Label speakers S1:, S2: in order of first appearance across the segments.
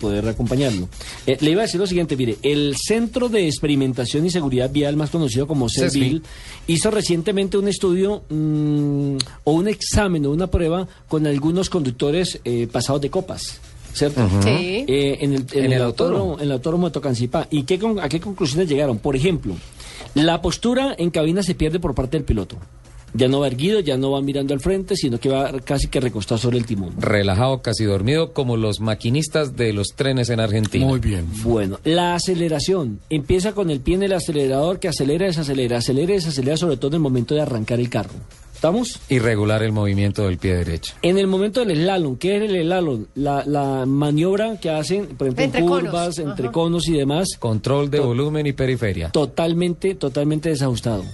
S1: poder acompañarlo. Eh, le iba a decir lo siguiente, mire, el Centro de Experimentación y Seguridad Vial, más conocido como CESVIL, hizo recientemente un estudio mm, o un examen o una prueba con algunos conductores eh, pasados de copas. ¿Cierto?
S2: Sí.
S1: Eh, en el, en
S3: En
S1: el
S3: el
S1: autódromo,
S3: autódromo.
S1: en el autódromo de Tocancipá. ¿Y qué, con- a qué conclusiones llegaron? Por ejemplo, la postura en cabina se pierde por parte del piloto. Ya no va erguido, ya no va mirando al frente, sino que va casi que recostado sobre el timón.
S3: Relajado, casi dormido, como los maquinistas de los trenes en Argentina.
S4: Muy bien.
S1: Bueno, la aceleración empieza con el pie en el acelerador que acelera, desacelera, acelera, desacelera, sobre todo en el momento de arrancar el carro. ¿Estamos?
S3: Y regular el movimiento del pie derecho.
S1: En el momento del slalom, ¿qué es el slalom? La, la maniobra que hacen, por ejemplo,
S2: Entre
S1: en
S2: conos.
S1: curvas, entre
S2: Ajá.
S1: conos y demás,
S3: Control de
S1: To-
S3: volumen y periferia.
S1: totalmente, totalmente desajustado.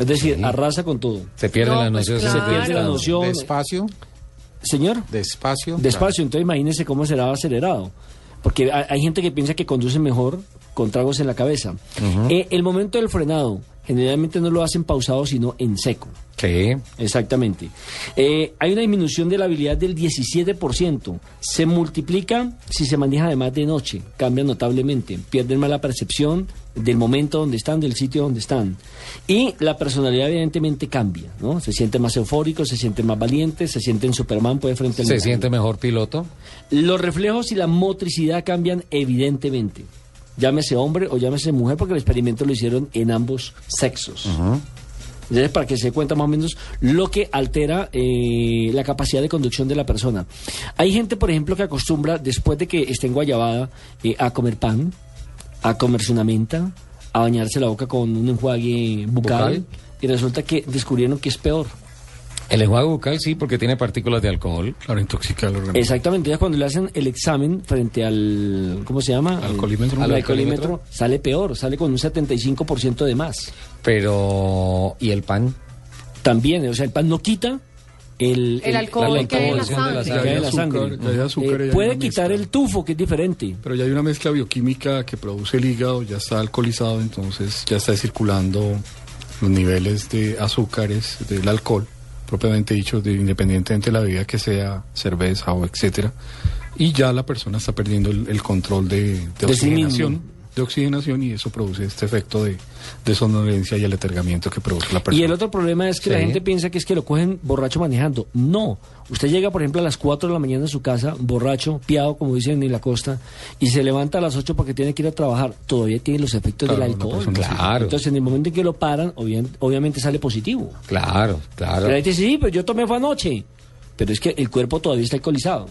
S1: Es decir,
S3: Sí.
S1: arrasa con todo.
S3: Se pierde
S2: No,
S3: la
S2: pues
S3: noción.
S2: claro.
S1: Se pierde la noción.
S4: Despacio,
S1: Señor,
S4: despacio.
S1: despacio, entonces imagínese cómo será acelerado. Porque hay, hay gente que piensa que conduce mejor con tragos en la cabeza. Eh, el momento del frenado, generalmente no lo hacen pausado, sino en seco.
S3: Sí.
S1: Exactamente. Eh, hay una disminución de la habilidad del 17%. Se multiplica si se maneja además de noche. Cambia notablemente. Pierden más la percepción del momento donde están, del sitio donde están. Y la personalidad evidentemente cambia, ¿no? Se siente más eufórico, se siente más valiente, se siente en Superman, puede frente al
S3: Se siente mejor piloto.
S1: Los reflejos y la motricidad cambian evidentemente. Llámese hombre o llámese mujer, porque el experimento lo hicieron en ambos sexos. Entonces, para que se cuenta más o menos lo que altera eh, la capacidad de conducción de la persona. Hay gente, por ejemplo, que acostumbra, después de que esté en Guayabada, eh, a comer pan, a comerse una menta, a bañarse la boca con un enjuague bucal,
S3: Bucal.
S1: y resulta que descubrieron que es peor.
S3: El enjuague bucal sí, porque tiene partículas de alcohol.
S4: Claro, intoxica el organismo.
S1: Exactamente, entonces cuando le hacen el examen frente al, ¿cómo se llama?
S4: Alcoholímetro.
S1: Al
S3: Al
S1: alcoholímetro, sale peor, sale con un 75% de más.
S3: Pero. ¿Y el pan?
S1: También, o sea, el pan no quita el,
S2: El alcohol
S3: la
S2: que hay en la
S3: la
S2: sangre.
S1: en la
S4: azúcar, ya
S1: Eh,
S4: ya
S1: puede quitar
S4: mezcla.
S1: el tufo, que es diferente.
S4: Pero ya hay una mezcla bioquímica que produce el hígado, ya está alcoholizado, entonces ya está circulando los niveles de azúcares del alcohol, propiamente dicho, de, independientemente de la bebida que sea, cerveza o etcétera, y ya la persona está perdiendo el, el control de, de
S1: De sí.
S4: De oxigenación y eso produce este efecto de, de somnolencia y el atergamiento que produce la persona.
S1: Y el otro problema es que la gente piensa que es que lo cogen borracho manejando. No. Usted llega, por ejemplo, a las 4 de la mañana a su casa, borracho, piado, como dicen en la costa, y se levanta a las 8 porque tiene que ir a trabajar. Todavía tiene los efectos
S4: Claro,
S1: del alcohol.
S3: Claro.
S1: Entonces, en el momento en que lo paran, obvia- obviamente sale positivo.
S3: Claro, claro.
S1: Pero la gente dice, sí, pero yo tomé fue anoche. Pero es que el cuerpo todavía está alcoholizado.